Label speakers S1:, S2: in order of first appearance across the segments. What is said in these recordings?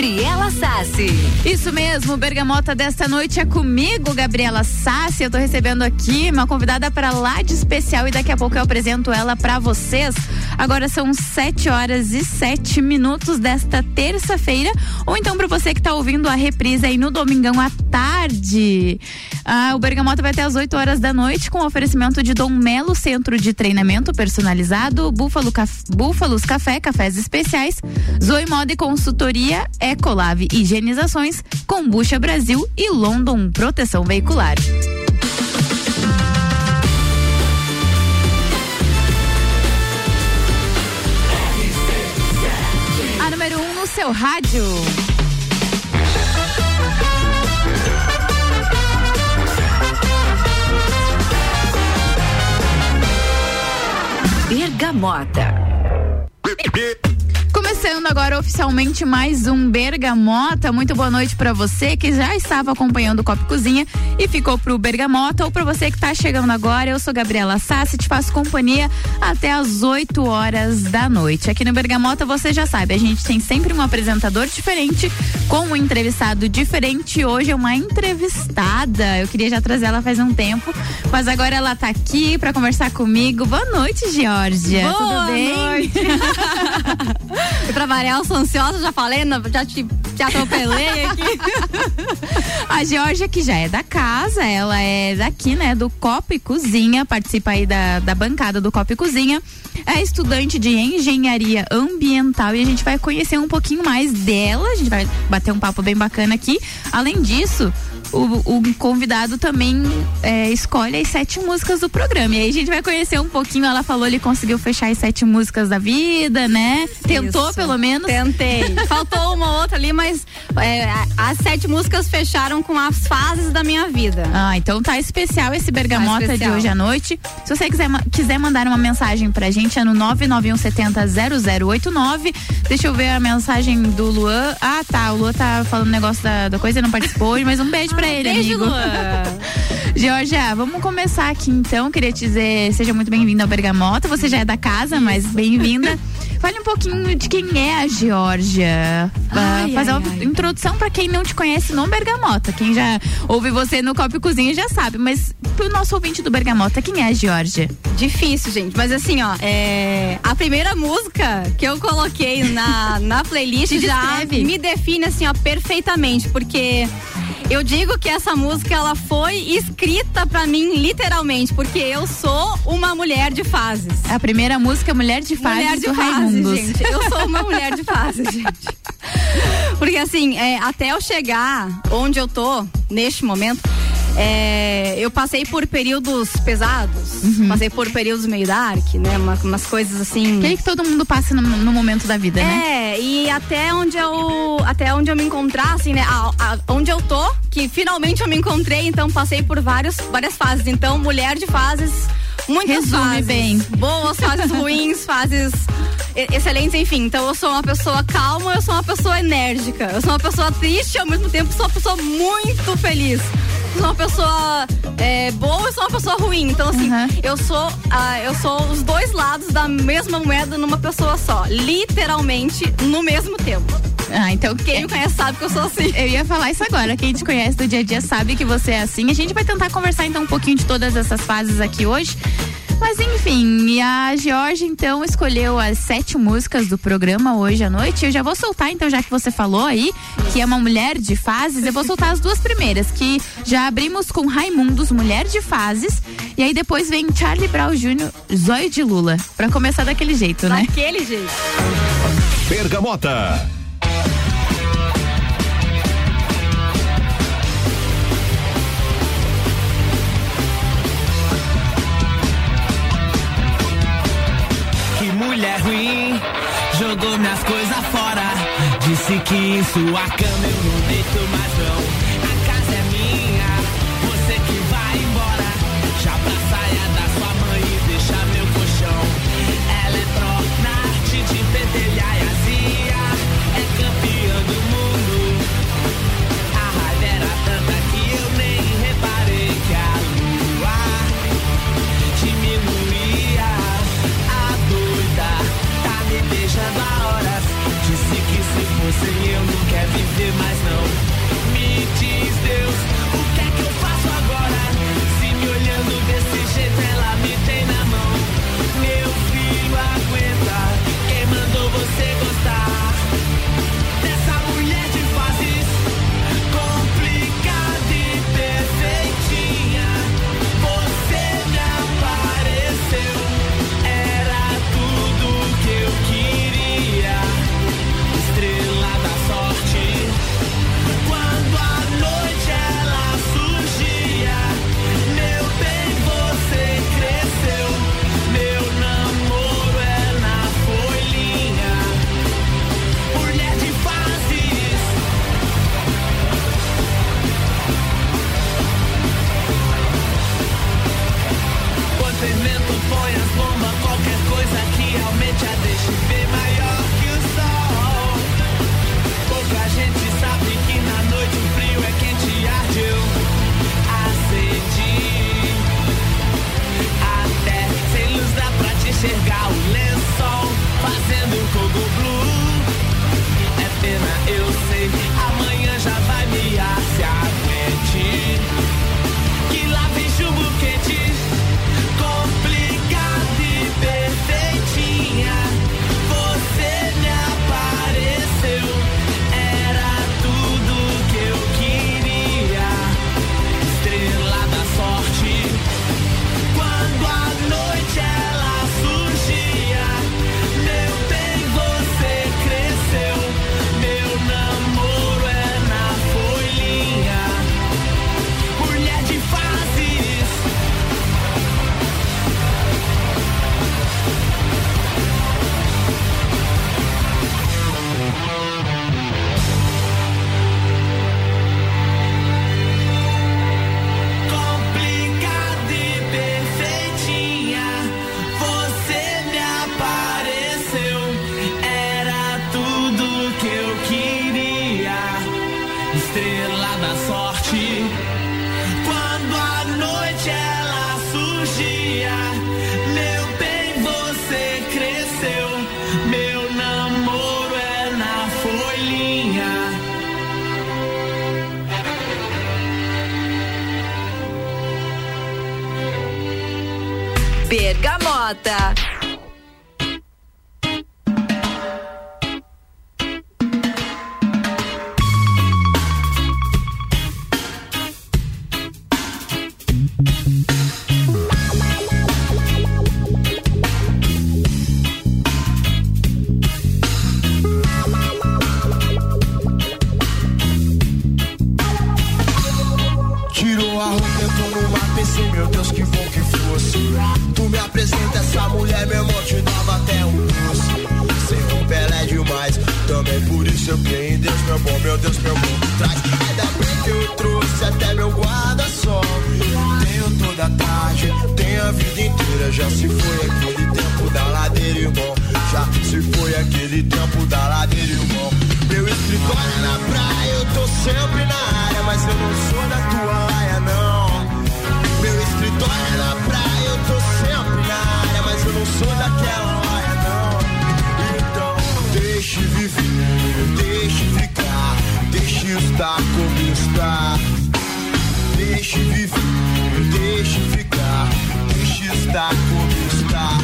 S1: Gabriela Sassi.
S2: Isso mesmo, Bergamota desta noite é comigo, Gabriela Sassi. Eu tô recebendo aqui uma convidada para lá de especial e daqui a pouco eu apresento ela para vocês. Agora são 7 horas e 7 minutos desta terça-feira, ou então para você que tá ouvindo a reprise aí no domingão à tarde. Ah, o Bergamota vai até às 8 horas da noite com oferecimento de Dom Melo Centro de Treinamento Personalizado, Búfalo Caf... Búfalos Café, Cafés Especiais, Zoe Moda e Consultoria, Ecolave Higienizações, Combucha Brasil e London Proteção Veicular. A número 1 um no seu rádio.
S1: Bergamota.
S2: Começando agora oficialmente mais um Bergamota. Muito boa noite para você que já estava acompanhando o Copo Cozinha e ficou pro Bergamota ou para você que está chegando agora. Eu sou Gabriela Sassi, te faço companhia até às 8 horas da noite. Aqui no Bergamota você já sabe, a gente tem sempre um apresentador diferente com um entrevistado diferente. Hoje é uma entrevistada. Eu queria já trazer ela faz um tempo, mas agora ela tá aqui para conversar comigo. Boa noite, Georgia.
S3: Boa
S2: Tudo bem?
S3: noite. e pra variar, eu sou ansiosa, já falei, já te, atropelei aqui.
S2: A Georgia, que já é da casa, ela é daqui, né, do Copo e Cozinha, participa aí da, da bancada do Copo e Cozinha. É estudante de engenharia ambiental e a gente vai conhecer um pouquinho mais dela. A gente vai bater um papo bem bacana aqui. Além disso, o, o convidado também é, escolhe as sete músicas do programa. E aí a gente vai conhecer um pouquinho. Ela falou, ele conseguiu fechar as sete músicas da vida, né? Tentou
S3: Isso.
S2: pelo menos.
S3: Tentei. Faltou uma outra ali, mas é, as sete músicas fecharam com as fases da minha vida.
S2: Ah, então tá especial esse bergamota
S3: Tá
S2: de
S3: especial.
S2: hoje à noite. Se você quiser, quiser mandar uma mensagem pra gente, é no 991700089. Deixa eu ver a mensagem do Luan. Ah, tá. O Luan tá falando negócio da, da coisa e não participou hoje, mas um beijo pra ele,
S3: Beijo,
S2: amigo. Georgia, vamos começar aqui então. Queria te dizer, seja muito bem-vinda ao Bergamota. Você já é da casa, mas bem-vinda. Fale um pouquinho de quem é a Georgia. Ah,
S3: Ai,
S2: fazer
S3: ai,
S2: uma
S3: ai.
S2: introdução pra quem não te conhece no Bergamota. Quem já ouve você no Copo e Cozinha já sabe, mas pro nosso ouvinte do Bergamota, quem é a Georgia?
S3: Difícil, gente. Mas assim, ó, é, a primeira música que eu coloquei na, na playlist já me define assim, ó, perfeitamente, porque eu digo que essa música ela foi escrita pra mim literalmente, porque eu sou uma mulher de fases.
S2: A primeira música Mulher de Fases
S3: mulher de
S2: do
S3: fase, gente. Eu sou uma mulher de fase, gente. Porque assim, é, até eu chegar onde eu tô, neste momento, é, eu passei por períodos pesados,
S2: Uhum.
S3: passei por períodos meio dark, né? Uma- umas coisas assim.
S2: Aquele que todo mundo passa no, no momento da vida, né?
S3: É, e até onde eu até onde eu me encontrar, assim, né? a- a- onde eu tô, que finalmente eu me encontrei, então passei por vários, várias fases. Então, mulher de fases, muitas
S2: Resume
S3: fases.
S2: bem.
S3: Boas, fases ruins, fases excelentes, enfim. Então eu sou uma pessoa calma, eu sou uma pessoa enérgica. Eu sou uma pessoa triste e ao mesmo tempo sou uma pessoa muito feliz. Eu sou uma pessoa é, boa, eu sou uma pessoa ruim. Então, assim,
S2: Uhum.
S3: eu sou ah, eu sou os dois lados da mesma moeda numa pessoa só. Literalmente no mesmo tempo.
S2: Ah, então
S3: Quem me conhece sabe que eu sou assim.
S2: Eu ia falar isso agora. Quem te conhece do dia a dia sabe que você é assim. A gente vai tentar conversar então um pouquinho de todas essas fases aqui hoje. Mas enfim, e a Georgia então escolheu as sete músicas do programa hoje à noite. Eu já vou soltar, então, já que você falou aí que é uma mulher de fases, eu vou soltar as duas primeiras, que já abrimos com Raimundos, Mulher de Fases, e aí depois vem Charlie Brown Jr., Zóio de Lula. Pra começar daquele jeito, né?
S3: Daquele jeito.
S4: Bergamota.
S5: Mulher ruim jogou minhas coisas fora. Disse que em sua cama eu não deito
S6: como está. Deixe viver, deixe ficar, deixe estar como está.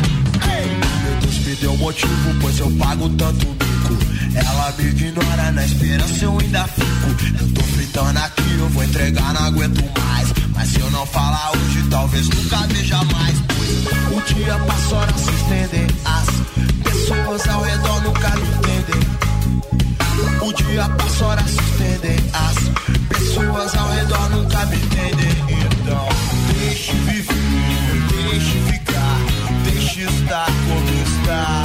S6: Meu Deus me deu motivo, pois eu pago tanto bico. Ela me ignora, na esperança eu ainda fico. Eu tô fritando aqui, eu vou entregar, não aguento mais. Mas se eu não falar hoje, talvez nunca veja mais. Pois o dia passa, a se estender, As pessoas ao redor nunca me entendem. O dia passa, hora se. As pessoas ao redor nunca me entendem. Então, deixe viver, deixe ficar, deixe estar como está.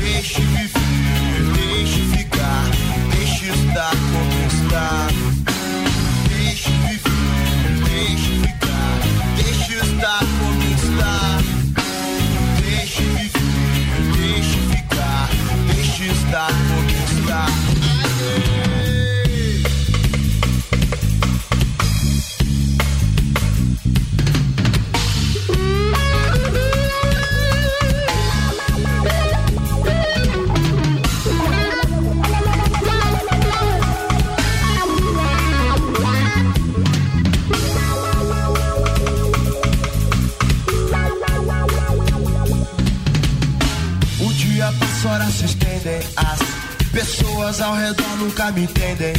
S6: Deixe viver, deixe ficar, deixe estar como está.
S4: Pessoas ao redor nunca me entendem.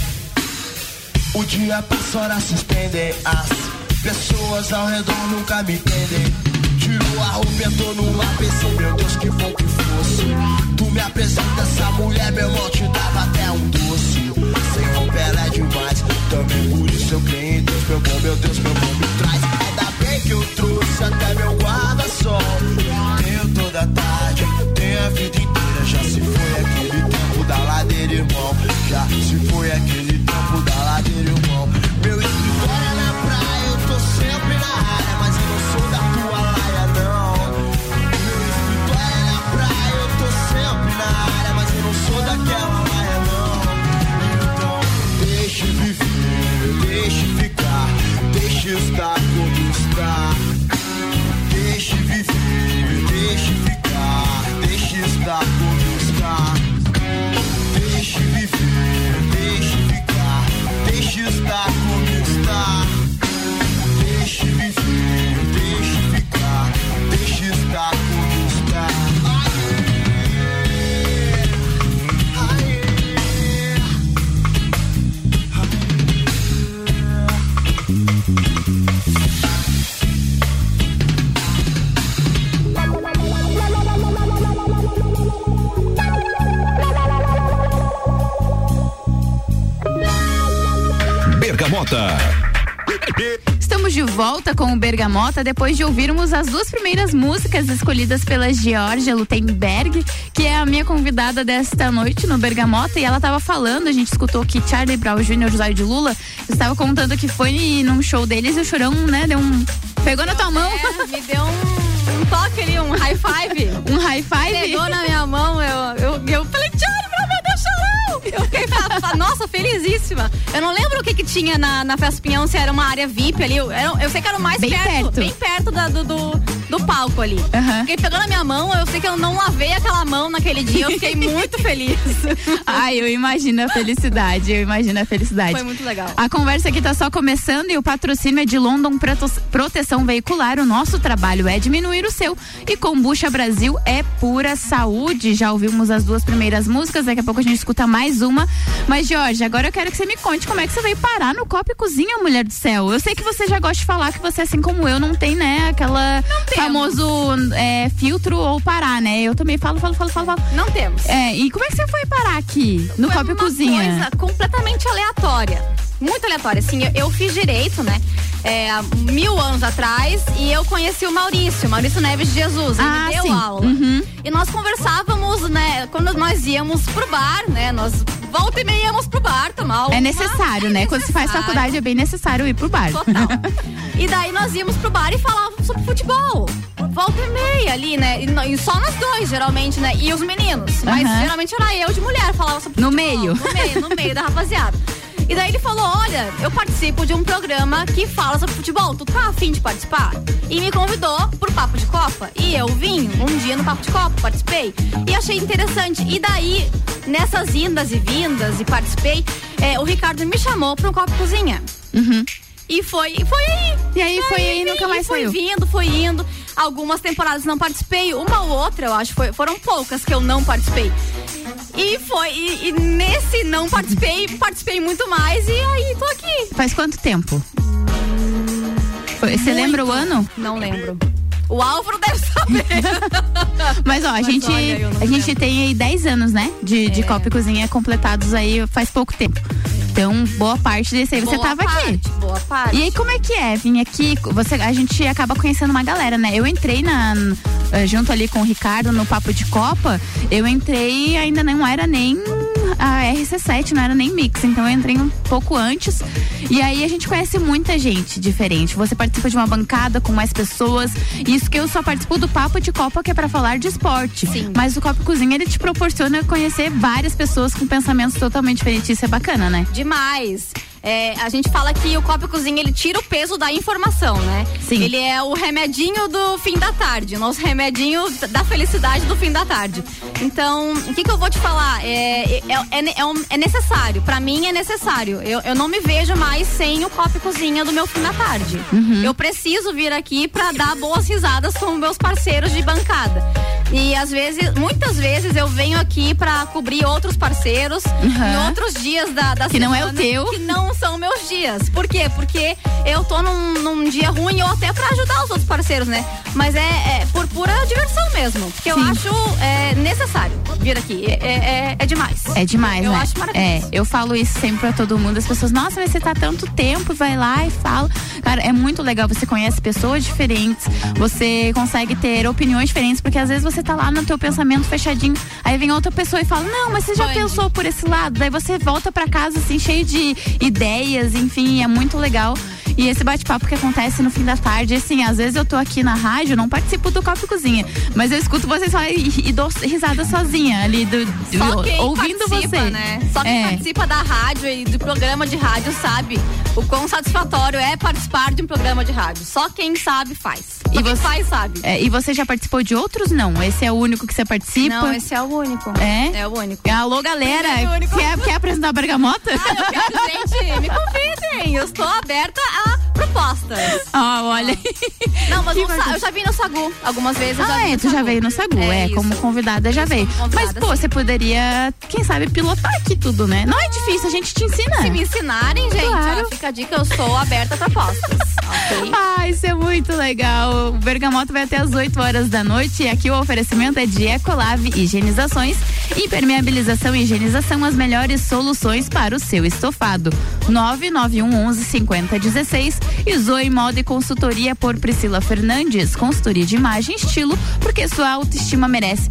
S4: O dia passa, horas se estendem. As pessoas ao redor nunca me entendem. Tirou a roupa, entrou no APC, meu Deus, que bom que fosse. Tu me apresenta essa mulher, meu irmão, te dava até um doce. Sem roupa ela é demais,
S7: Bergamota
S2: depois de ouvirmos as duas primeiras músicas escolhidas pela Georgia Lutemberg, que é a minha convidada desta noite no Bergamota, e ela estava falando, a gente escutou que Charlie Brown Jr., José de Lula, estava contando que foi num show deles e o chorão, né, deu um. Pegou na tua mão,
S3: É, me deu um, um toque ali, um high five.
S2: um high five.
S3: Pegou na minha mão, eu, eu, eu falei, Charlie, Brown, meu Deus, chorão! Eu fiquei, nossa, felizíssima. Eu não lembro o que que tinha na, na Festa Pinhão, se era uma área VIP ali. Eu, eu sei que era o mais
S2: Bem perto.
S3: bem perto da- do, do, do palco ali.
S2: Aham.
S3: Porque pegou na minha mão, eu sei que eu não lavei aquela mão naquele dia, eu fiquei muito feliz.
S2: Ai, eu imagino a felicidade, eu imagino a felicidade.
S3: Foi muito legal.
S2: A conversa aqui tá só começando e o patrocínio é de London Proteção Veicular. O nosso trabalho é diminuir o seu. E Combucha Brasil é pura saúde. Já ouvimos as duas primeiras músicas, daqui a pouco a gente escuta mais uma. Mas, Jorge, agora eu quero que você me conte como é que você veio parar no Copa e Cozinha, mulher do céu. Eu sei que você já gosta de falar que você, assim como eu, não tem, né, aquela famoso é, filtro ou parar, né? Eu também falo, falo, falo, falo, falo.
S3: Não temos.
S2: É, e como é que você foi parar aqui no
S3: Foi
S2: Copa
S3: uma
S2: Cozinha?
S3: coisa completamente aleatória. Muito aleatória. Assim, eu, eu fiz direito, né? É, mil anos atrás e eu conheci o Maurício, Maurício Neves de Jesus. Ele
S2: Ah,
S3: deu
S2: sim.
S3: aula.
S2: Uhum.
S3: E nós conversávamos, né? Quando nós íamos pro bar, né? Nós volta e meia íamos pro bar tomar
S2: É necessário,
S3: É
S2: né? Quando se faz
S3: necessário.
S2: faculdade é bem necessário ir pro bar.
S3: Total. e daí nós íamos pro bar e falávamos sobre futebol. Volta e meia ali, né? E, só nós dois, geralmente, né? E os meninos. Mas
S2: Aham.
S3: geralmente era eu de mulher, falava sobre
S2: No
S3: futebol.
S2: meio.
S3: No meio, no meio da rapaziada. E daí ele falou: Olha, eu participo de um programa que fala sobre futebol. Tu tá afim de participar? E me convidou pro Papo de Copa. E eu vim um dia no Papo de Copa, participei. E achei interessante. E daí, nessas indas e vindas, e participei, é, o Ricardo me chamou pra um Copa e Cozinha. E foi, foi aí.
S2: E aí foi aí
S3: vim,
S2: nunca mais
S3: foi
S2: saiu.
S3: vindo, foi indo. Algumas temporadas não participei, uma ou outra, eu acho, foi, foram poucas que eu não participei. E foi, e, e nesse não participei, participei muito mais e aí tô aqui.
S2: Faz quanto tempo? Você lembra o ano?
S3: Não lembro. O Álvaro deve saber.
S2: Mas ó, a
S3: Mas
S2: gente,
S3: olha,
S2: a gente
S3: lembro.
S2: tem aí 10 anos, né? De, de
S3: É.
S2: Copa e Cozinha completados aí faz pouco tempo. Então, boa parte desse aí você
S3: Boa
S2: tava
S3: parte,
S2: aqui.
S3: Boa parte.
S2: E aí, como é que é vir aqui? Você, a gente acaba conhecendo uma galera, né? Eu entrei na, junto ali com o Ricardo no Papo de Copa. Eu entrei ainda não era nem a RC7, não era nem mix. Então eu entrei um pouco antes. E aí a gente conhece muita gente diferente. Você participa de uma bancada com mais pessoas. Isso que eu só participo do Papo de Copa, que é pra falar de esporte.
S3: Sim.
S2: Mas o Copa e Cozinha, ele te proporciona conhecer várias pessoas com pensamentos totalmente diferentes. Isso é bacana, né?
S3: Demais. É, a gente fala que o Copa e Cozinha ele tira o peso da informação, né?
S2: Sim.
S3: Ele é o remedinho do fim da tarde, nosso remedinho da felicidade do fim da tarde. Então, o que, que eu vou te falar? É, é, é, é um- é necessário, pra mim é necessário. Eu, eu não me vejo mais sem o Copa e Cozinha do meu fim da tarde. Eu preciso vir aqui pra dar boas risadas com meus parceiros de bancada. E às vezes, muitas vezes eu venho aqui pra cobrir outros parceiros
S2: Uhum.
S3: em outros dias da, da
S2: Que não é o
S3: semana
S2: teu.
S3: Que não são meus dias. Por quê? Porque eu tô num, num dia ruim ou até pra ajudar os outros parceiros, né? Mas é, é por pura diversão mesmo. Porque eu acho é, necessário vir aqui. É, é, é demais.
S2: É demais,
S3: Eu
S2: né?
S3: acho maravilhoso.
S2: É, eu falo isso sempre pra todo mundo. As pessoas, nossa, mas você tá tanto tempo, vai lá e fala. Cara, é muito legal. Você conhece pessoas diferentes, você consegue ter opiniões diferentes, porque às vezes você tá lá no teu pensamento fechadinho, aí vem outra pessoa e fala, não, mas você já
S3: Pode.
S2: pensou por esse lado? Daí você volta pra casa assim, cheio de ideias, enfim, é muito legal. E esse bate-papo que acontece no fim da tarde, assim, às vezes eu tô aqui na rádio, não participo do Copo e Cozinha, mas eu escuto vocês falarem e, e dou risada sozinha ali, do, do-
S3: Só
S2: ouvindo você.
S3: né? Só quem
S2: É.
S3: participa da rádio e do programa de rádio sabe o quão satisfatório é participar de um programa de rádio. Só quem sabe faz. Só
S2: E
S3: quem
S2: você-
S3: faz sabe.
S2: É, e você já participou de outros? Não. Esse é o único que você participa?
S3: Não, esse é o único.
S2: É?
S3: É o único.
S2: Alô, galera.
S3: É o único.
S2: Quer, quer apresentar a Bergamota?
S3: Ah, eu quero, gente, me convidem. Eu estou aberta a propostas.
S2: Ó, olha.
S3: Não, mas eu já vim no Sagu algumas vezes. já
S2: Ah, é, tu já veio no Sagu, é,
S3: isso.
S2: como convidada já veio.
S3: como
S2: Mas,
S3: convidada,
S2: pô,
S3: sim.
S2: você poderia, quem sabe, pilotar aqui tudo, né? Não é difícil, a gente te ensina.
S3: Se me ensinarem, gente,
S2: Claro.
S3: ó, fica a dica, eu sou aberta a propostas. ok?
S2: Ah, isso é muito legal. O Bergamota vai até as 8 horas da noite e aqui o oferecimento é de Ecolave Higienizações. Impermeabilização e higienização, as melhores soluções para o seu estofado. 991 11 5016 e Zoe Moda e Consultoria por Priscila Fernandes. Consultoria de imagem e estilo, porque sua autoestima merece.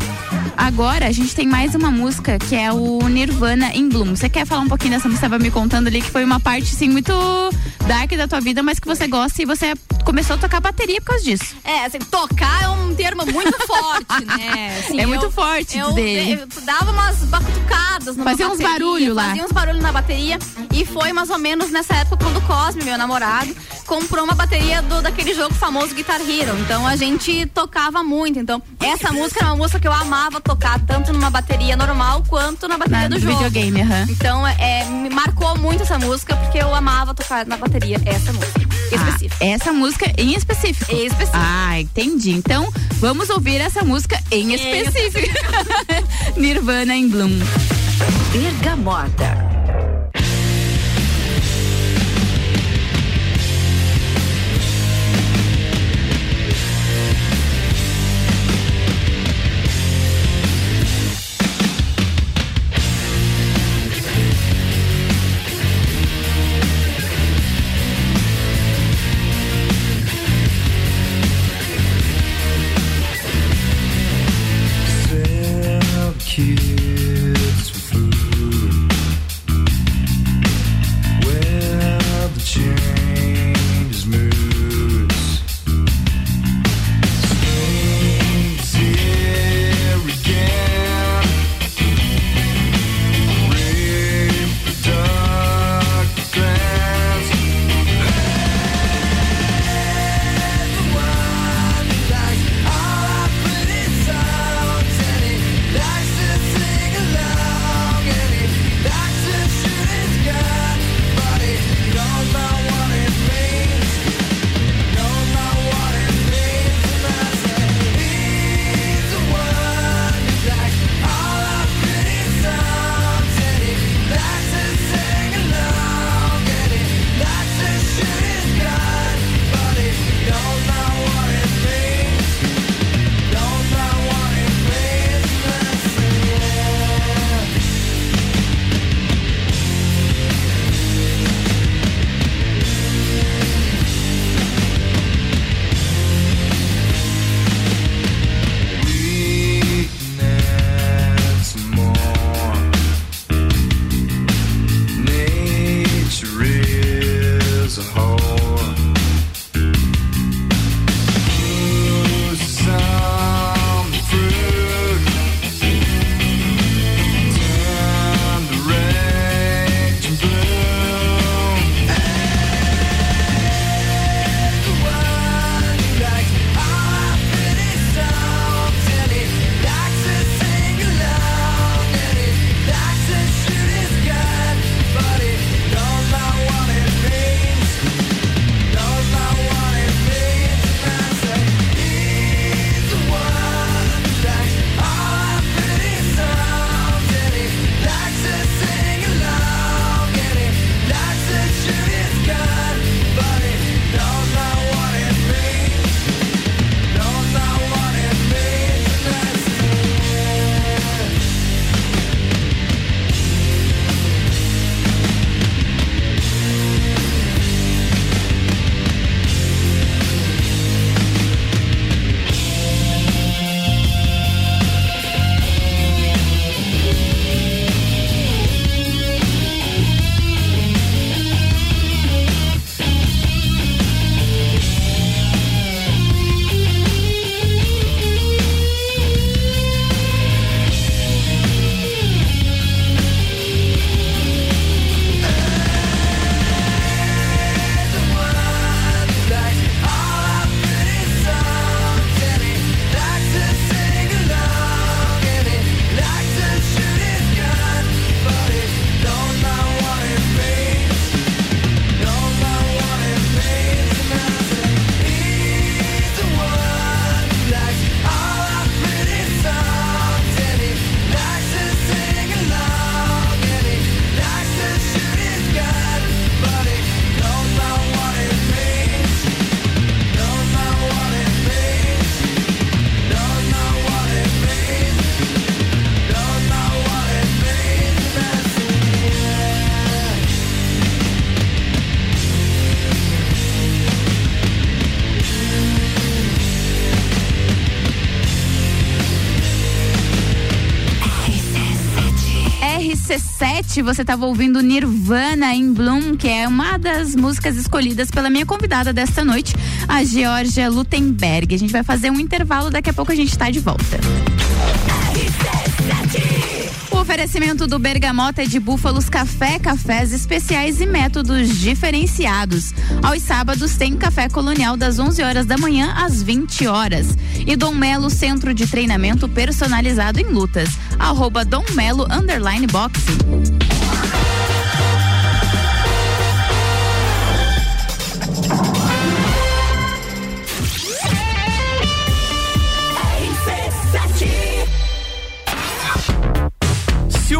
S2: Agora a gente tem mais uma música que é o Nirvana em Bloom. Você quer falar um pouquinho dessa música? Você estava me contando ali que foi uma parte assim muito dark da tua vida, mas que você gosta e você começou a tocar bateria por causa disso.
S3: É, assim, tocar é um termo muito forte, né? Assim,
S2: É
S3: eu-
S2: muito forte
S3: eu,
S2: dele.
S3: eu dava umas batucadas numa
S2: Fazia uns
S3: bateria,
S2: barulho lá.
S3: Fazia uns barulhos na bateria. E foi mais ou menos nessa época quando o Cosme, meu namorado, comprou uma bateria do, daquele jogo famoso Guitar Hero. Então a gente tocava muito. Então, essa música era uma música que eu amava tocar, tanto numa bateria normal quanto na bateria
S2: Na,
S3: do
S2: do
S3: jogo.
S2: videogame, aham.
S3: Então, é, me marcou muito essa música, porque eu amava tocar na bateria essa música. Específica.
S2: Ah, essa música em específico.
S3: Em específico.
S2: Ah, entendi. Então, vamos ouvir essa música em específico. Nirvana em Bloom.
S1: Bergamota.
S2: RC7, você estava ouvindo Nirvana em Bloom, que é uma das músicas escolhidas pela minha convidada desta noite, a Georgia Lutemberg. A gente vai fazer um intervalo, daqui a pouco a gente está de volta. O oferecimento do Bergamota é de Búfalos Café, cafés especiais e métodos diferenciados. Aos sábados tem café colonial das 11 horas da manhã às 20 horas. E Dom Melo Centro de Treinamento Personalizado em Lutas. Arroba Dom Melo Underline Boxing.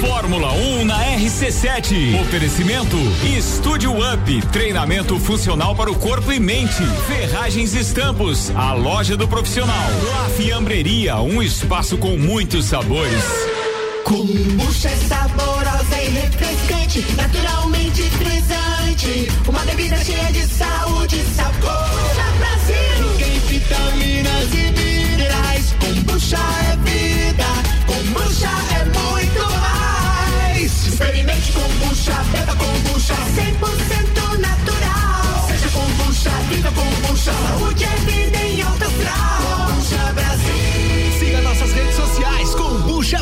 S7: Fórmula 1 na RC7. Oferecimento Estúdio Up, treinamento funcional para o corpo e mente. Ferragens e Estampos, a loja do profissional. La Fiambreria, um espaço com muitos sabores.
S8: Kombucha é saborosa e refrescante, naturalmente frisante. Uma bebida cheia de saúde e sabor. Brasil! Rica em vitaminas e minerais. Kombucha é vida. Experimente kombucha, beba kombucha. 100% natural. Seja kombucha, viva kombucha. Saúde é vida em alto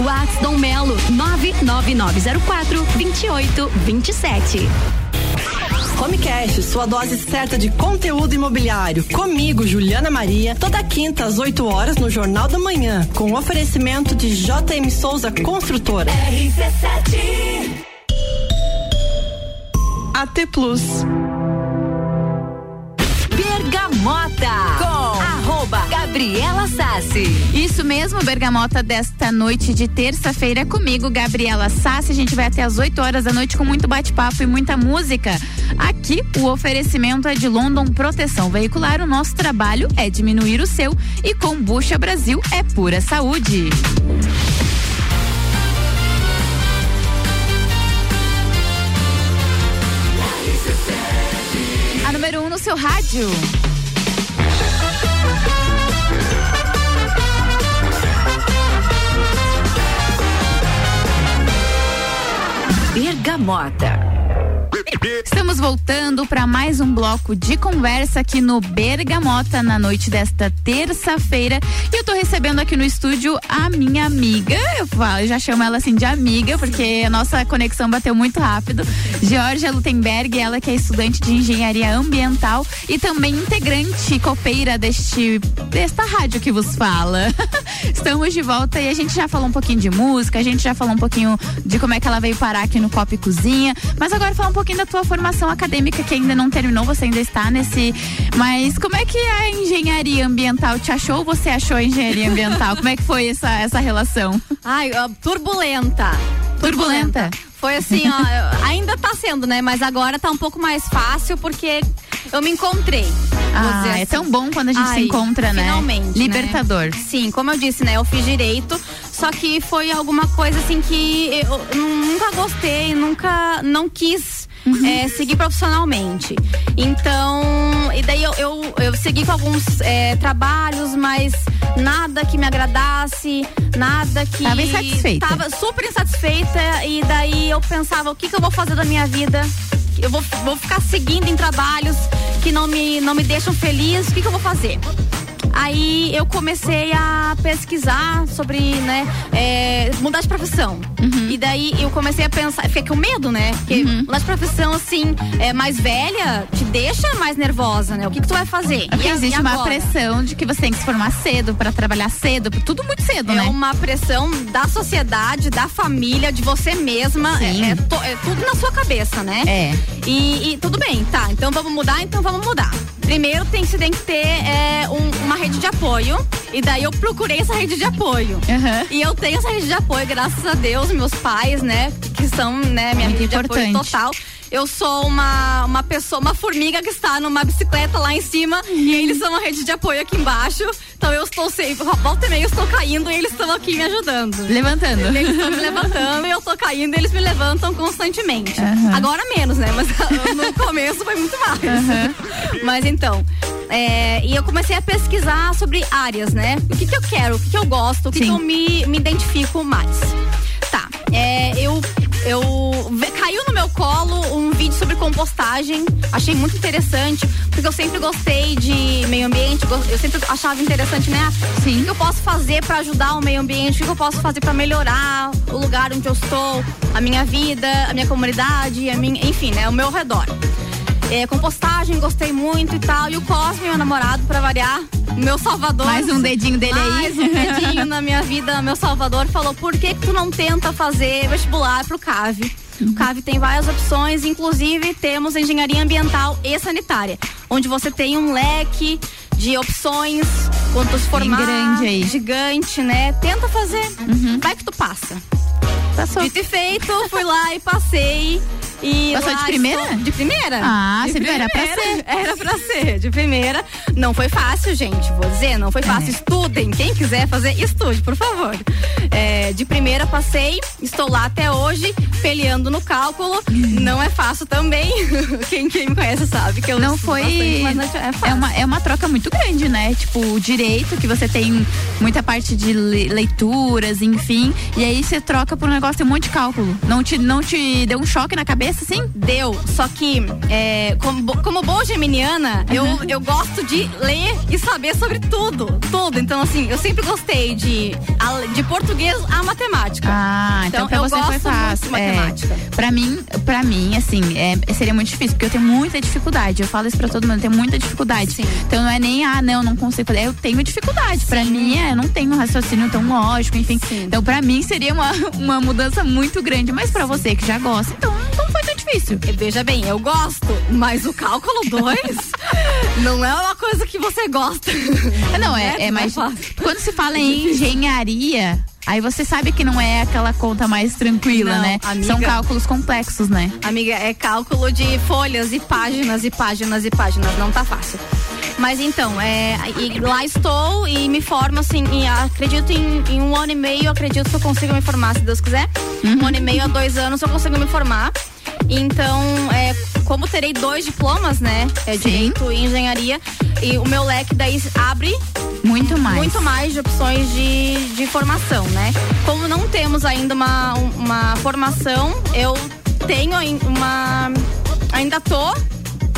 S9: Whats Dom Melo, 99904 2827.
S10: Homecast, sua dose certa de conteúdo imobiliário. Comigo, Juliana Maria, toda quinta às 8 horas no Jornal da Manhã, com oferecimento de JM Souza Construtora.
S8: RC7.
S10: AT Plus.
S1: Bergamota Gabriela Sassi.
S2: Isso mesmo, Bergamota desta noite de terça-feira comigo, Gabriela Sassi. A gente vai até as 8 horas da noite com muito bate-papo e muita música. Aqui, o oferecimento é de London Proteção Veicular. O nosso trabalho é diminuir o seu. E Combucha Brasil é pura saúde. A número 1 um no seu rádio.
S1: Bergamota.
S2: Estamos voltando para mais um bloco de conversa aqui no Bergamota na noite desta terça-feira. E eu tô recebendo aqui no estúdio a minha amiga. Eu, já chamo ela assim de amiga, porque a nossa conexão bateu muito rápido. Georgia Lutemberg, ela que é estudante de engenharia ambiental e também integrante copeira deste desta rádio que vos fala. Estamos de volta e a gente já falou um pouquinho de música, a gente já falou um pouquinho de como é que ela veio parar aqui no Copa e Cozinha, mas agora falar um pouquinho da tua formação acadêmica que ainda não terminou, você ainda está nesse. Mas como é que a engenharia ambiental te achou? Você achou a engenharia ambiental? como é que foi essa, essa relação?
S3: Ai, ó, turbulenta.
S2: Turbulenta?
S3: Foi assim, ó, ainda tá sendo, né? Mas agora tá um pouco mais fácil porque eu me encontrei.
S2: Ah, é tão bom quando a gente se encontra, né?
S3: Finalmente.
S2: Libertador.
S3: Né? Sim, como eu disse, né? Eu fiz direito, só que foi alguma coisa assim que eu nunca gostei, nunca não quis Uhum. É, seguir profissionalmente. Então, e daí eu, eu, eu segui com alguns é, trabalhos, mas nada que me agradasse, nada que.
S2: Tava insatisfeita.
S3: Tava super insatisfeita. E daí eu pensava, o que, que eu vou fazer da minha vida? Eu vou, vou ficar seguindo em trabalhos que não me, não me deixam feliz. O que, que eu vou fazer? Aí eu comecei a pesquisar sobre, né, é, mudar de profissão. Uhum. E daí eu comecei a pensar, fiquei com medo, né? Porque uhum. mudar de profissão, assim, é, mais velha, te deixa mais nervosa, né? O que, que tu vai fazer?
S2: Porque e, existe e uma pressão de que você tem que se formar cedo para trabalhar cedo, tudo muito cedo,
S3: é
S2: né?
S3: É uma pressão da sociedade, da família, de você mesma. É, é, to, é, tudo na sua cabeça, né?
S2: É.
S3: E, e, tudo bem, tá. Então vamos mudar, então vamos mudar. Primeiro tem, você tem que ter é, um, uma rede de apoio. E daí eu procurei essa rede de apoio.
S2: Uhum.
S3: E eu tenho essa rede de apoio, graças a Deus, meus pais, né? Que são, né, minha Muito rede importante. de apoio total eu sou uma, uma pessoa, uma formiga que está numa bicicleta lá em cima uhum. e eles são uma rede de apoio aqui embaixo. Então eu estou sempre, volta e meia eu estou caindo e eles estão aqui me ajudando.
S2: Levantando.
S3: Eles estão me levantando e eu estou caindo e eles me levantam constantemente. Uhum. Agora menos, né? Mas no começo foi muito mais. Uhum. Mas então, é, e eu comecei a pesquisar sobre áreas, né? O que, que eu quero, o que, que eu gosto, o que, que eu me, me identifico mais. Tá, é, eu eu caiu no meu colo um vídeo sobre compostagem. Achei muito interessante, porque eu sempre gostei de meio ambiente, eu sempre achava interessante, né? Sim. O que eu posso fazer para ajudar o meio ambiente? O que eu posso fazer para melhorar o lugar onde eu estou, a minha vida, a minha comunidade, a minha, enfim, né, o meu redor. É, compostagem, gostei muito e tal. E o Cosme, meu namorado, para variar, meu salvador.
S2: Mais um dedinho dele
S3: mais
S2: aí.
S3: Mais um dedinho na minha vida, meu salvador, falou: por que, que tu não tenta fazer vestibular pro CAV? O CAV tem várias opções, inclusive temos engenharia ambiental e sanitária, onde você tem um leque de opções, quantos formatos.
S2: grande aí.
S3: Gigante, né? Tenta fazer. Uhum. Vai que tu passa.
S2: Passou.
S3: Dito e feito, fui lá e passei. E
S2: Passou de primeira?
S3: Estou... De primeira.
S2: Ah,
S3: de
S2: você viu? Era pra ser.
S3: Era pra ser, de primeira. Não foi fácil, gente, vou dizer, não foi fácil. É. Estudem, quem quiser fazer, estude, por favor. É, de primeira passei, estou lá até hoje, peleando no cálculo. Não é fácil também. quem, quem me conhece sabe que eu
S2: não foi. Bastante, é, é, uma, é uma troca muito grande, né? Tipo, o direito, que você tem muita parte de leituras, enfim. E aí você troca por um negócio, tem um monte de cálculo. Não te, não te deu um choque na cabeça? Cabeça, sim?
S3: Deu. Só que, é, como, como boa geminiana, uhum. eu, eu gosto de ler e saber sobre tudo. Tudo. Então, assim, eu sempre gostei de, de português a matemática.
S2: Ah, então, então pra você foi fácil.
S3: É, matemática.
S2: Pra mim, pra mim, assim, é, seria muito difícil, porque eu tenho muita dificuldade. Eu falo isso pra todo mundo, eu tenho muita dificuldade. Sim. Então não é nem, ah, não, não consigo fazer. Eu tenho dificuldade. Sim. Pra mim, é, eu não tenho um raciocínio tão lógico, enfim. Sim. Então, pra mim, seria uma, uma mudança muito grande. Mas pra você que já gosta, então não foi tão difícil.
S3: Veja bem, eu gosto, mas o cálculo 2 não é uma coisa que você gosta.
S2: Não, é, é, é mais. Quando se fala em engenharia, Aí você sabe que não é aquela conta mais tranquila, não, né? Amiga, São cálculos complexos, né?
S3: Amiga, é cálculo de folhas e páginas e páginas e páginas. Não tá fácil. Mas então, é, lá estou e me formo assim, e acredito em, em, um ano e meio, acredito que eu consigo me formar, se Deus quiser. Uhum. Um ano e meio a dois anos eu consigo me formar. Então, é, como terei dois diplomas, né? É direito e engenharia, e o meu leque daí abre
S2: muito mais.
S3: Muito mais de opções de, de formação, né? Como não temos ainda uma, uma formação, eu tenho uma. Ainda tô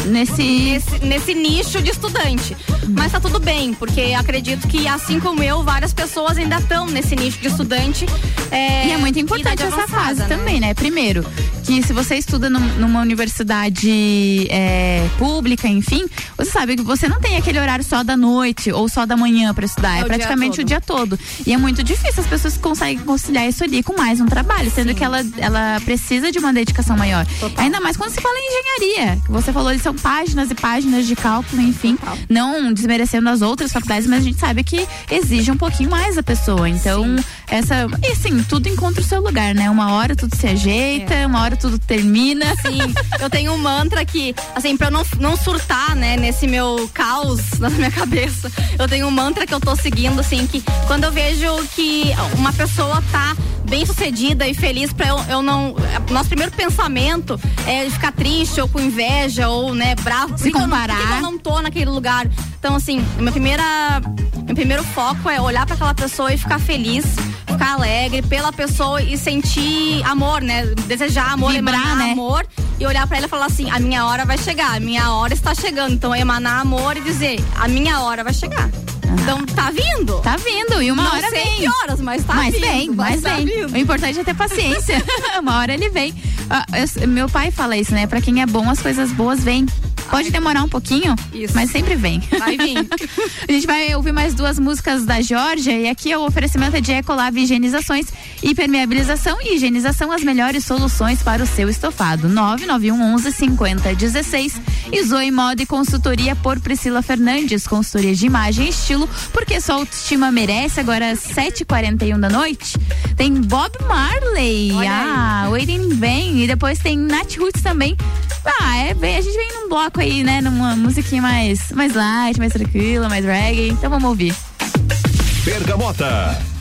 S2: nesse...
S3: nesse, nesse nicho de estudante. Mas tá tudo bem, porque acredito que, assim como eu, várias pessoas ainda estão nesse nicho de estudante. É,
S2: E é muito importante essa
S3: avançada,
S2: fase
S3: né?
S2: também, né? Primeiro, que se você estuda num- numa universidade é, pública, enfim, você sabe que você não tem aquele horário só da noite ou só da manhã para estudar.
S3: É
S2: É,
S3: dia
S2: praticamente
S3: todo.
S2: o dia todo. E é muito difícil as pessoas conseguem conciliar isso ali com mais um trabalho, sendo que ela, ela precisa de uma dedicação maior. Ainda mais quando se fala em engenharia. Você falou, eles são páginas e páginas de cálculo, enfim. Não desmerecendo as outras faculdades, mas a gente sabe que exige um pouquinho mais da pessoa. Então, essa. E assim, tudo encontra o seu lugar, né? Uma hora tudo se ajeita, uma hora tudo termina.
S3: Sim, eu tenho um mantra que, assim, pra eu não, não surtar, né, nesse meu caos na minha cabeça, eu tenho um mantra que eu tô seguindo, assim, que quando eu vejo que uma pessoa tá bem sucedida e feliz pra eu, eu não. Nosso primeiro pensamento é ficar triste ou com inveja ou, né, bravo.
S2: Se
S3: que eu não-
S2: comparar.
S3: eu não tô naquele lugar? Então, assim, minha primeira. Meu primeiro foco é olhar pra aquela pessoa e ficar feliz, ficar alegre pela pessoa e sentir amor, né? Desejar amor,
S2: Vibrar,
S3: emanar
S2: né?
S3: amor e olhar pra ela e falar assim: a minha hora vai chegar, a minha hora está chegando. Então, emanar amor e dizer: a minha hora vai chegar. Então, tá vindo?
S2: Tá vindo, e uma
S3: Não
S2: hora
S3: sei
S2: vem.
S3: que horas, mas tá
S2: mas
S3: vindo.
S2: vem, mas
S3: tá
S2: vem.
S3: vindo.
S2: O importante é ter paciência. uma hora ele vem. Ah, eu- meu pai fala isso, né? Pra quem é bom, as coisas boas vêm. Pode demorar um pouquinho,
S3: Isso.
S2: mas sempre vem.
S3: Vai vir.
S2: A gente vai ouvir mais duas músicas da Georgia e aqui o oferecimento é de Ecolave Higienizações, Hipermeabilização e Higienização, as melhores soluções para o seu estofado. 991 11 50 16 e Zoe Moda e Consultoria por Priscila Fernandes, consultoria de imagem e estilo, porque sua autoestima merece. Agora, 7h41 da noite, tem Bob Marley.
S3: Olha aí.
S2: ah, Waiting Bem. E depois tem Nat Roots também. Ah, é bem, a gente vem num bloco aí, né? Numa musiquinha mais, mais light, mais tranquila, mais reggae. Então vamos ouvir.
S7: Bergamota.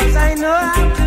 S8: 'Cause I know how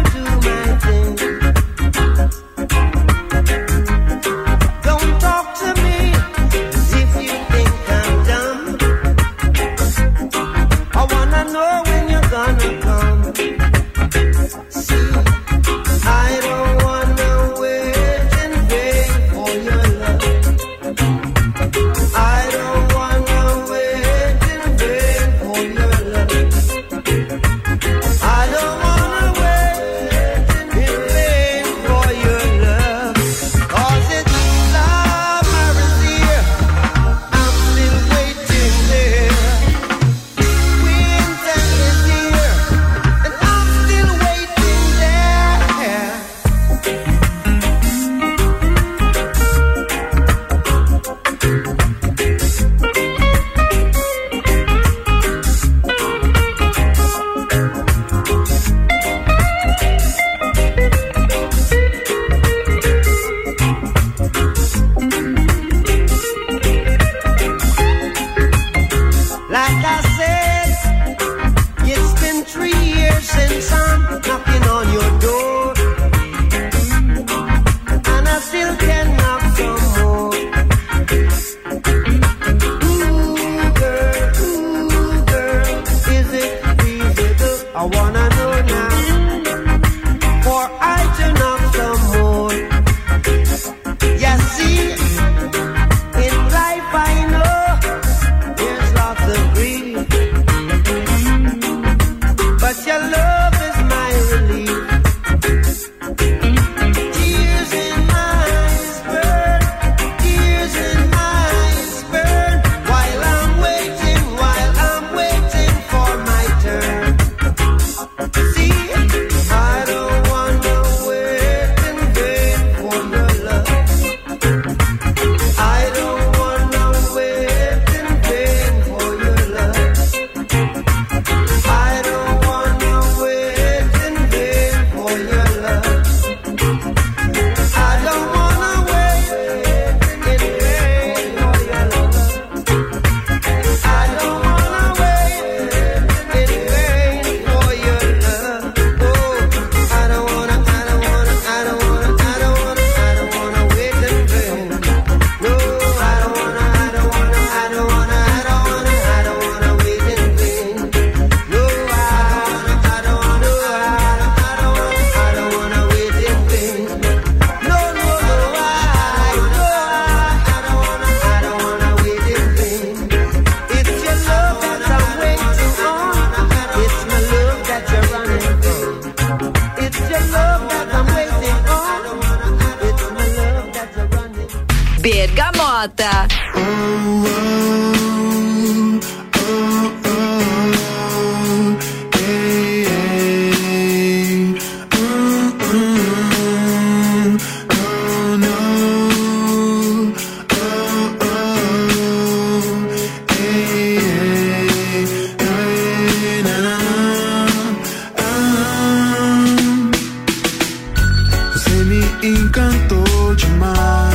S11: encantou demais.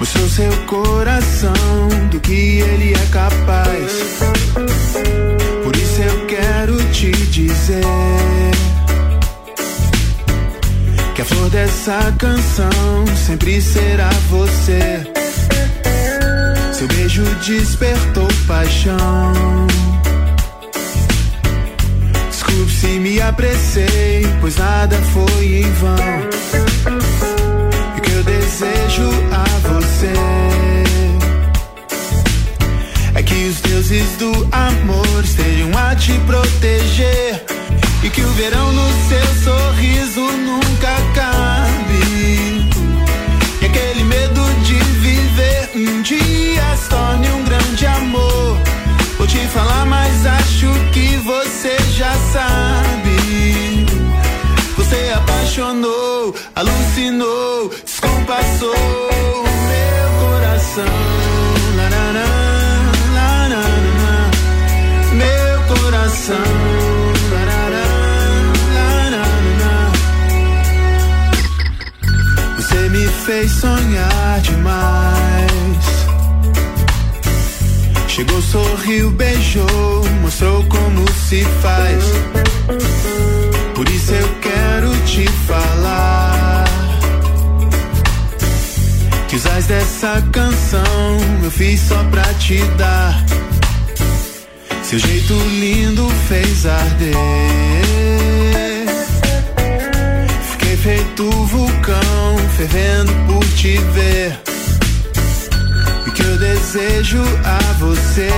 S11: Mostrou seu coração do que ele é capaz. Por isso eu quero te dizer que a flor dessa canção sempre será você. Seu beijo despertou paixão. Se me apressei, pois nada foi em vão. E o que eu desejo a você é que os deuses do amor estejam a te proteger. E que o verão no seu sorriso nunca acabe. E aquele medo de viver um dia se torne um grande amor. Falar, mas acho que você já sabe. Você apaixonou, alucinou, descompassou meu coração. Meu coração. Você me fez sonhar demais. Chegou, sorriu, beijou, mostrou como se faz. Por isso eu quero te falar que os ais dessa canção eu fiz só pra te dar. Seu jeito lindo fez arder. Fiquei feito vulcão, fervendo por te ver. Desejo a você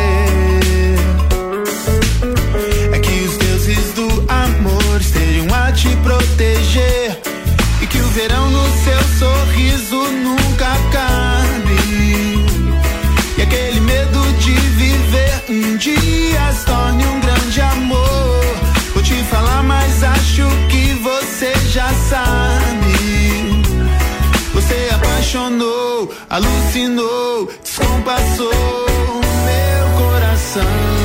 S11: é que os deuses do amor estejam a te proteger. E que o verão no seu sorriso nunca acabe. E aquele medo de viver um dia se torne um grande amor. Vou te falar, mas acho que você já sabe. Você apaixonou, alucinou, descompassou meu coração.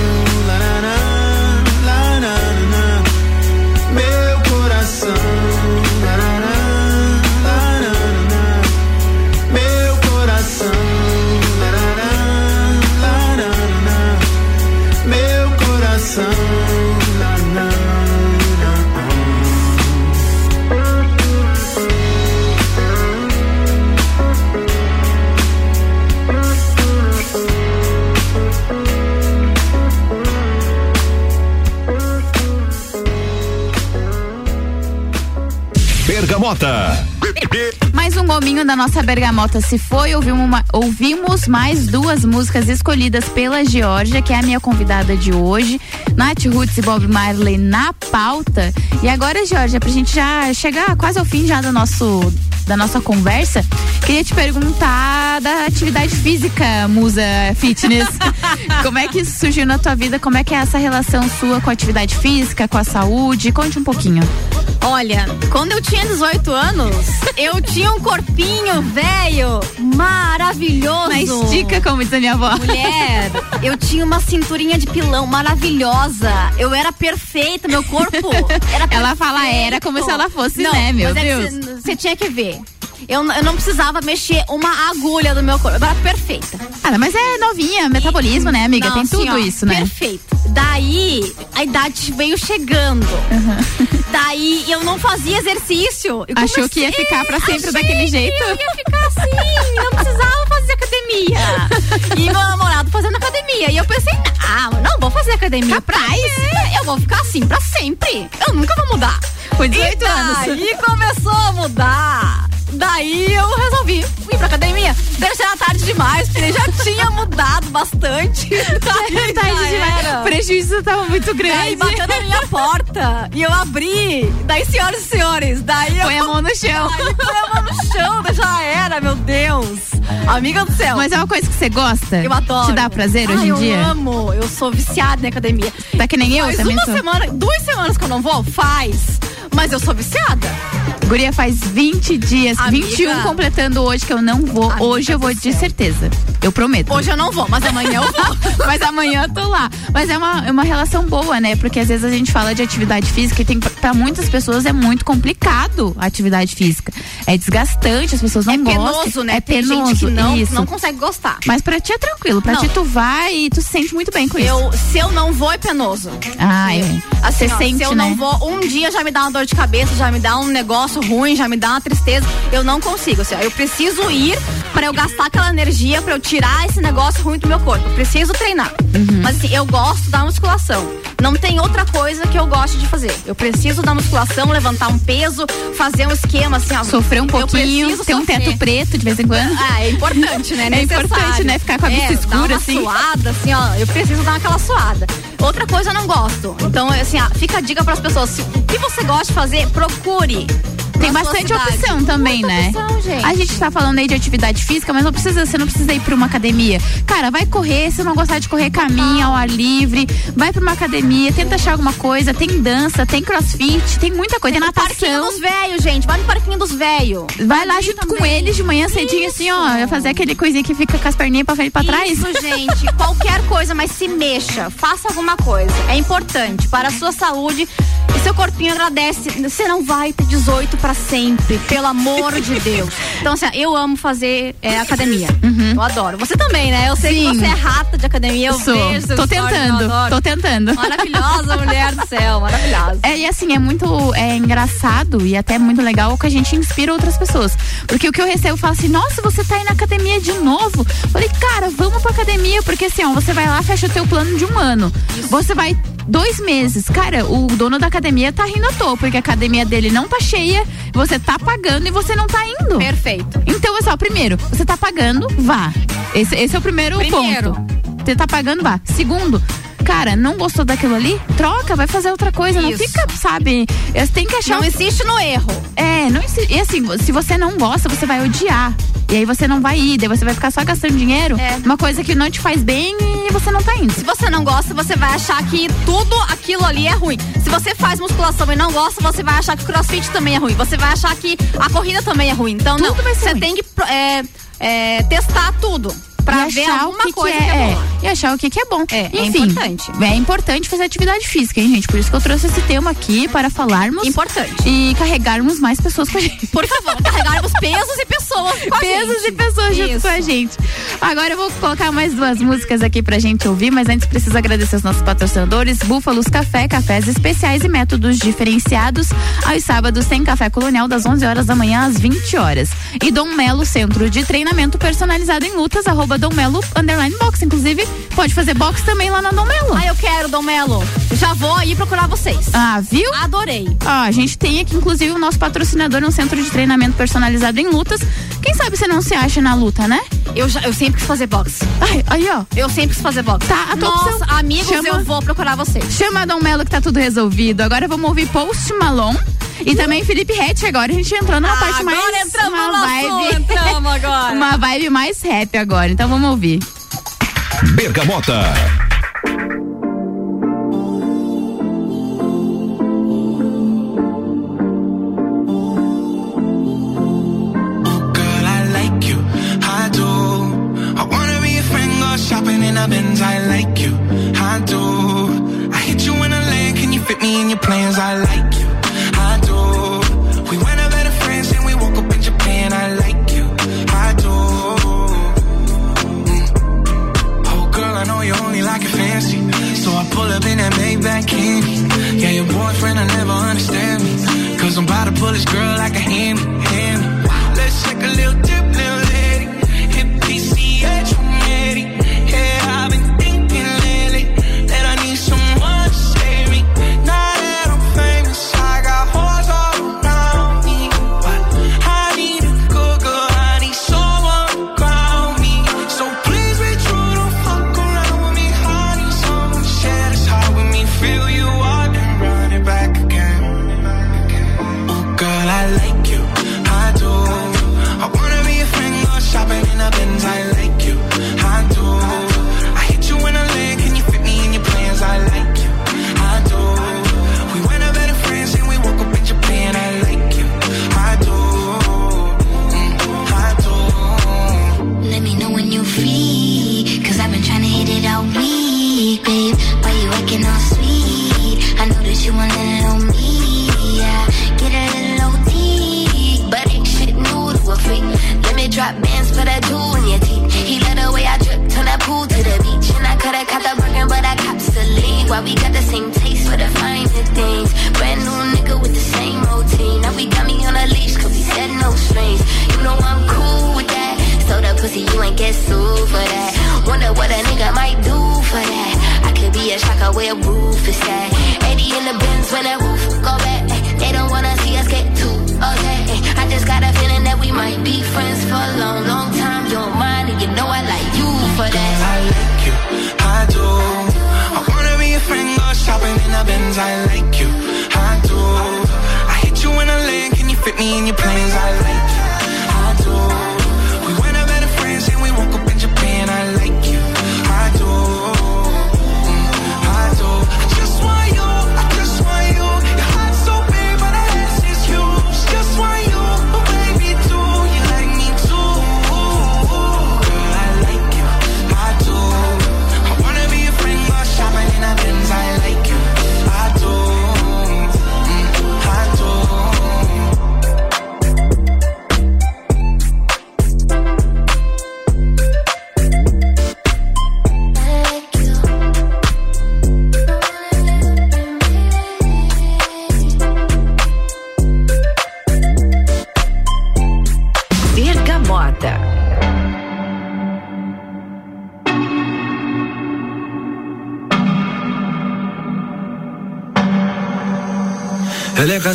S2: Gominho da nossa bergamota se foi. Ouvimos, uma- ouvimos mais duas músicas escolhidas pela Georgia, que é a minha convidada de hoje. Nath Roots e Bob Marley na pauta. E agora, Georgia, pra gente já chegar quase ao fim já do nosso da nossa conversa, queria te perguntar da atividade física, musa fitness. como é que isso surgiu na tua vida? Como é que é essa relação sua com a atividade física, com a saúde? Conte um pouquinho.
S3: Olha, quando eu tinha 18 anos, eu tinha um corpinho velho, maravilhoso.
S2: Mas estica, como diz a minha avó.
S3: Mulher, eu tinha uma cinturinha de pilão maravilhosa. Eu era perfeita, meu corpo era
S2: Ela fala era como se ela fosse,
S3: Não,
S2: né, meu
S3: mas é
S2: Deus.
S3: cê- Você tinha que ver. Eu, eu não precisava mexer uma agulha do meu corpo. Era perfeita.
S2: Ah, mas é novinha, metabolismo, né, amiga?
S3: Não,
S2: Tem
S3: assim,
S2: tudo
S3: ó,
S2: isso, né?
S3: Perfeito. Daí, a idade veio chegando. Daí, eu não fazia exercício. Eu
S2: Achou que ia ficar pra sempre daquele jeito?
S3: Que eu ia ficar assim, não precisava fazer academia. E meu namorado fazendo academia. E eu pensei, ah, não vou fazer academia.
S2: Capaz.
S3: Pra quê? Eu vou ficar assim pra sempre. Eu nunca vou mudar.
S2: Com 18
S3: e
S2: anos.
S3: daí começou a mudar. Daí eu resolvi ir pra academia. Daí era tarde demais, porque já tinha mudado bastante. Daí
S2: Tarde demais.
S3: era.
S2: prejuízo tava muito grande.
S3: Aí bateu na minha porta e eu abri. Daí, senhoras e senhores, daí eu.
S2: Põe a mão no chão.
S3: Põe a mão no chão, daí já era, meu Deus. Amiga do céu.
S2: Mas é uma coisa que você gosta?
S3: Eu adoro.
S2: Te dá prazer
S3: Ai,
S2: hoje em
S3: eu
S2: dia?
S3: amo. Eu sou viciada em academia.
S2: Tá que nem eu
S3: Faz
S2: também
S3: uma
S2: sou.
S3: semana, duas semanas que eu não vou? Faz. Mas eu sou viciada.
S2: Guria faz 20 dias,
S3: Amiga.
S2: 21 completando hoje que eu não vou. Hoje eu vou de
S3: céu.
S2: certeza. Eu prometo.
S3: Hoje eu não vou, mas amanhã eu vou.
S2: Mas amanhã eu tô lá. Mas é uma, é uma relação boa, né? Porque às vezes a gente fala de atividade física e tem para muitas pessoas é muito complicado a atividade física. É desgastante, as pessoas não
S3: é
S2: gostam.
S3: penoso, né?
S2: É
S3: Tem
S2: penoso,
S3: gente que não,
S2: isso.
S3: não consegue gostar.
S2: Mas pra ti é tranquilo, pra
S3: Não.
S2: ti tu vai e tu se sente muito bem com isso.
S3: Eu, se eu não vou, é penoso.
S2: Ah, é.
S3: Assim, ó,
S2: sente,
S3: se eu
S2: né?
S3: não vou, um dia já me dá uma dor de cabeça, já me dá um negócio ruim, já me dá uma tristeza. Eu não consigo. Assim, eu preciso ir pra eu gastar aquela energia, pra eu tirar esse negócio ruim do meu corpo. Eu preciso treinar.
S2: Uhum.
S3: Mas assim, eu gosto da musculação. Não tem outra coisa que eu goste de fazer. Eu preciso da musculação, levantar um peso, fazer um esquema assim, ó.
S2: Sofrer um pouquinho, ter um
S3: sofrer.
S2: teto preto de vez em quando.
S3: Ah, é importante, né?
S2: É
S3: Necessário.
S2: importante, né? Ficar com a vista
S3: É, dar
S2: escura,
S3: uma
S2: assim.
S3: suada, assim, ó. Eu preciso dar aquela suada. Outra coisa eu não gosto. Então, assim, ó, fica a dica pras pessoas. Se, o que você gosta de fazer, procure.
S2: Tem bastante opção também,
S3: Muita
S2: né?
S3: opção, gente.
S2: A gente tá falando aí de atividade física, mas não precisa, você não precisa ir pra uma academia. Cara, vai correr, se não gostar de correr, caminha ao ar livre, vai pra uma academia, tenta achar alguma coisa, tem dança, tem crossfit, tem muita coisa, tem,
S3: Parquinho
S2: natação.
S3: dos velhos, gente. Vai no parquinho dos velhos.
S2: Vai lá junto com eles de manhã cedinho, assim, ó, fazer aquele coisinha que fica com as perninhas pra frente e pra trás.
S3: Isso, gente. Qualquer coisa, mas se mexa. Faça alguma coisa. É importante para a sua saúde. E seu corpinho agradece. Você não vai ter 18 pra sempre. Pelo amor de Deus. Então, assim, eu amo fazer é, academia. Eu adoro. Você também, né? Eu sei
S2: Sim.
S3: que você é rata de academia. Eu
S2: Sou.
S3: vejo
S2: Tô tentando,
S3: eu
S2: tô tentando.
S3: Maravilhosa, mulher do céu. Maravilhosa.
S2: É, e assim, é muito é, engraçado e até muito legal que a gente inspira outras pessoas. Porque o que eu recebo fala assim, nossa, você tá aí na academia de novo. Falei, cara, vamos pra academia, porque assim, ó, você vai lá, fecha o teu plano de um ano. Você vai dois meses. Cara, o dono da academia tá rindo à toa, porque a academia dele não tá cheia, você tá pagando e você não tá indo.
S3: Perfeito.
S2: Então, é só, primeiro, você tá pagando, vá. Esse, esse é o primeiro,
S3: Primeiro.
S2: ponto. Você tá pagando, vá. Segundo, cara, não gostou daquilo ali? Troca, vai fazer outra coisa. Não
S3: Isso.
S2: fica, sabe? Você tem que achar.
S3: Não insiste no erro.
S2: É, não insi- E assim, se você não gosta, você vai odiar. E aí você não vai ir, daí você vai ficar só gastando dinheiro.
S3: É.
S2: Uma coisa que não te faz bem e você não tá indo.
S3: Se você não gosta, você vai achar que tudo aquilo ali é ruim. Se você faz musculação e não gosta, você vai achar que o crossfit também é ruim. Você vai achar que a corrida também é ruim. Então, não.
S2: Tudo ser
S3: Você
S2: ruim.
S3: tem que é, é, testar tudo. Pra ver
S2: achar
S3: alguma
S2: que
S3: coisa
S2: que
S3: que
S2: é,
S3: é,
S2: é,
S3: boa.
S2: e achar o que, que é bom.
S3: É, é
S2: Enfim,
S3: importante.
S2: É importante fazer atividade física, hein, gente? Por isso que eu trouxe esse tema aqui para falarmos.
S3: Importante.
S2: E carregarmos mais pessoas com a gente.
S3: Por favor, carregarmos pesos e pessoas com a
S2: pesos
S3: gente.
S2: e pessoas junto
S3: Isso.
S2: com a gente. Agora eu vou colocar mais duas músicas aqui pra gente ouvir, mas antes preciso agradecer os nossos patrocinadores: Búfalos Café, cafés especiais e métodos diferenciados. Aos sábados tem café colonial das 11 horas da manhã às 20 horas. E Dom Melo, centro de treinamento personalizado em lutas, arroba Dom Melo underline box. Inclusive, pode fazer box também lá na Dom Melo.
S3: Ah, eu quero, Dom Melo. Já vou aí procurar vocês.
S2: Ah, viu?
S3: Adorei.
S2: Ó, a gente tem aqui, inclusive, o nosso patrocinador no centro de treinamento personalizado em lutas. Quem sabe você não se acha na luta, né?
S3: Eu, já, eu sempre quis fazer boxe.
S2: Ai, aí, ó.
S3: Eu sempre quis fazer boxe.
S2: Tá, a tua
S3: Nossa,
S2: opção.
S3: amigos,
S2: Chama-
S3: eu vou procurar vocês.
S2: Chama a Dom Melo que tá tudo resolvido. Agora vamos ouvir Post Malone e também Felipe Rett. Agora a gente entrou numa parte mais.
S3: Agora entramos
S2: uma
S3: no assunto, entramos agora.
S2: uma vibe mais rap agora. Então vamos ouvir.
S7: Bergamota.
S12: Girl, I like you, I do. I wanna be a friend, go shopping in a Benz. I like you, I do. I hit you in a land, can you fit me in your plans? I like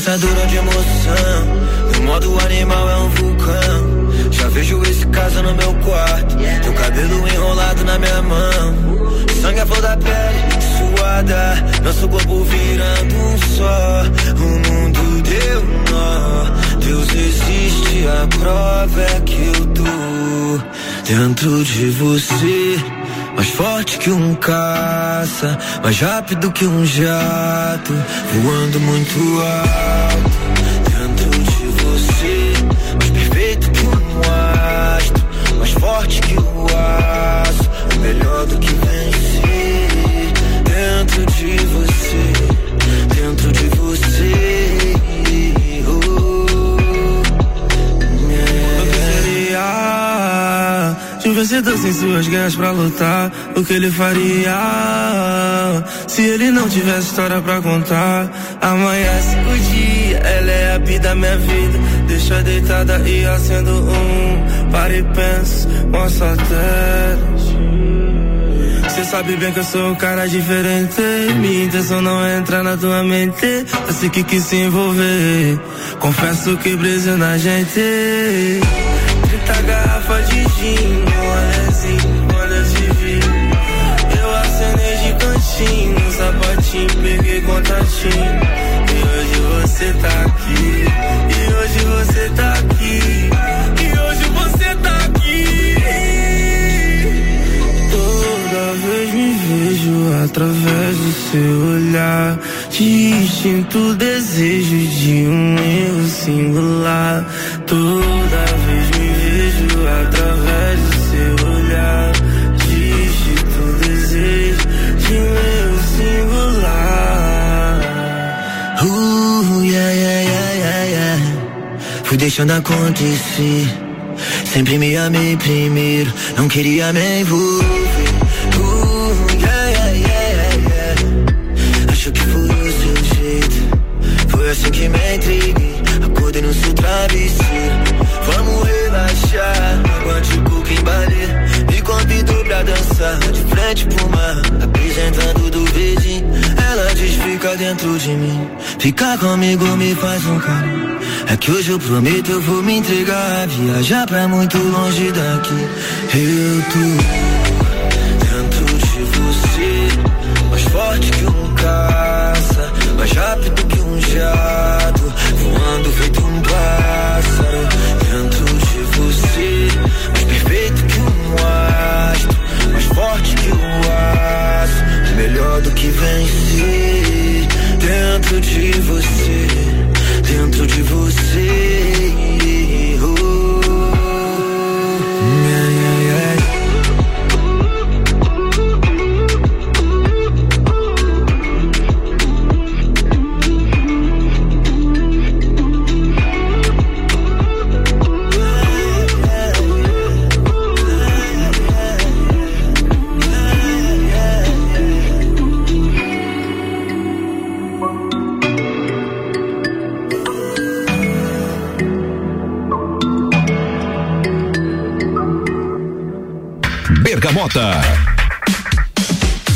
S6: piensa mais rápido que um jato, voando muito alto. Dentro de você, mais perfeito que um astro, mais forte que o aço, melhor do que vencer. Dentro de você, dentro de você. Oh,
S11: yeah. Eu seria de vencedor sem suas guerras pra lutar o que ele faria se ele não tivesse história pra contar. Amanhece o dia, ela é a vida, minha vida. Deixa deitada e acendo um. Para e pensa, mostra até. Cê sabe bem que eu sou um cara diferente. Minha intenção não é entrar na tua mente. É eu sei que quis se envolver. Confesso que brisa na gente. 30 garrafas de gin, um te peguei contatinho. E hoje você tá aqui. E hoje você tá aqui. E hoje você tá aqui. Toda vez me vejo através do seu olhar. De instinto, desejo de um erro singular.
S6: Toda vez fui deixando acontecer. Sempre me amei primeiro, não queria me envolver. dentro de mim. Ficar comigo me faz um carinho. É que hoje eu prometo eu vou me entregar. Viajar pra muito longe daqui. Eu tô.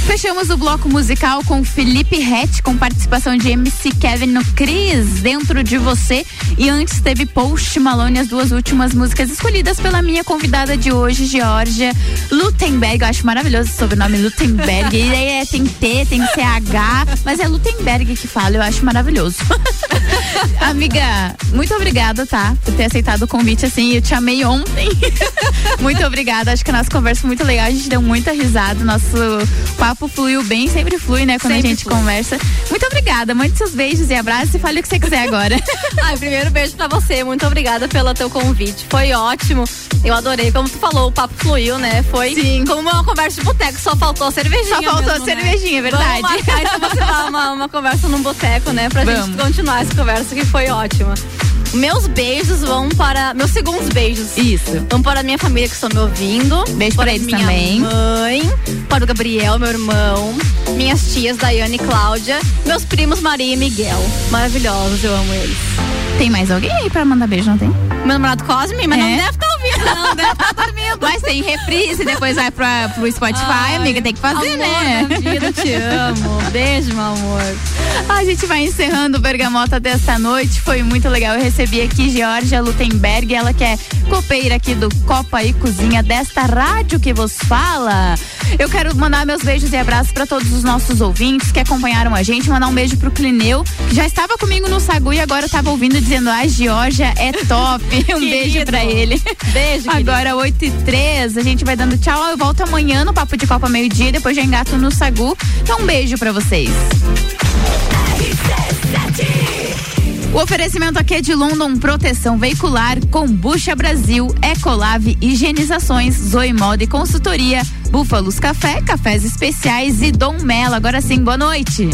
S2: Fechamos o bloco musical com Felipe Rett, com participação de MC Kevin no Cris, Dentro de Você. E antes teve Post Malone, as duas últimas músicas escolhidas pela minha convidada de hoje, Georgia Lutemberg. Eu acho maravilhoso o sobrenome Lutemberg. E aí é, tem T, tem CH, mas é Lutemberg que fala, eu acho maravilhoso. Amiga, muito obrigada, tá? Por ter aceitado o convite assim. Eu te amei ontem. muito obrigada. Acho que a nossa conversa foi muito legal. A gente deu muita risada. Nosso papo fluiu bem, sempre flui, né? Quando
S3: Sempre
S2: a gente
S3: flui.
S2: conversa. Muito obrigada. Mande seus beijos e abraços e fale o que você quiser agora.
S3: Ai, primeiro beijo pra você. Muito obrigada pelo teu convite. Foi ótimo. Eu adorei. Como tu falou, o papo fluiu, né? Foi como uma conversa de boteco. Só faltou a cervejinha.
S2: Só faltou
S3: mesmo,
S2: a cervejinha, é
S3: né?
S2: verdade.
S3: Vamos marcar então você dar uma, uma conversa num boteco, né? Pra gente
S2: Vamos.
S3: continuar essa conversa que foi ótima. Meus beijos vão para. Meus segundos beijos.
S2: Isso.
S3: Vão para a minha família que estão me ouvindo.
S2: Beijo
S3: para
S2: pra eles
S3: minha
S2: também.
S3: mãe, para o Gabriel, meu irmão, minhas tias Daiane e Cláudia, meus primos Maria e Miguel. Maravilhosos, eu amo eles.
S2: Tem mais alguém aí pra mandar beijo, não tem?
S3: Meu namorado Cosme, mas
S2: É?
S3: não deve estar ouvindo, não, deve estar dormindo.
S2: Mas tem reprise, depois vai pra, pro Spotify,
S3: Ai,
S2: amiga, tem que fazer,
S3: amor
S2: né?
S3: vida, te amo. Beijo, meu amor.
S2: A gente vai encerrando o Bergamota desta noite. Foi muito legal. Eu recebi aqui Georgia Lutemberg, ela que é copeira aqui do Copa e Cozinha desta rádio que vos fala. Eu quero mandar meus beijos e abraços para todos os nossos ouvintes que acompanharam a gente. Mandar um beijo pro Clineu, que já estava comigo no Sagu e agora estava ouvindo dizendo: a Georgia é top. Um beijo para ele.
S3: Beijo,
S2: Agora, 8 e 3, a gente vai dando tchau. Eu volto amanhã no Papo de Copa meio-dia, depois já engato no Sagu. Então, um beijo pra vocês. O oferecimento aqui é de London Proteção Veicular, Combucha Brasil, Ecolave Higienizações, Zoe Moda e Consultoria, Búfalos Café, Cafés Especiais e Dom Melo. Agora sim, boa noite.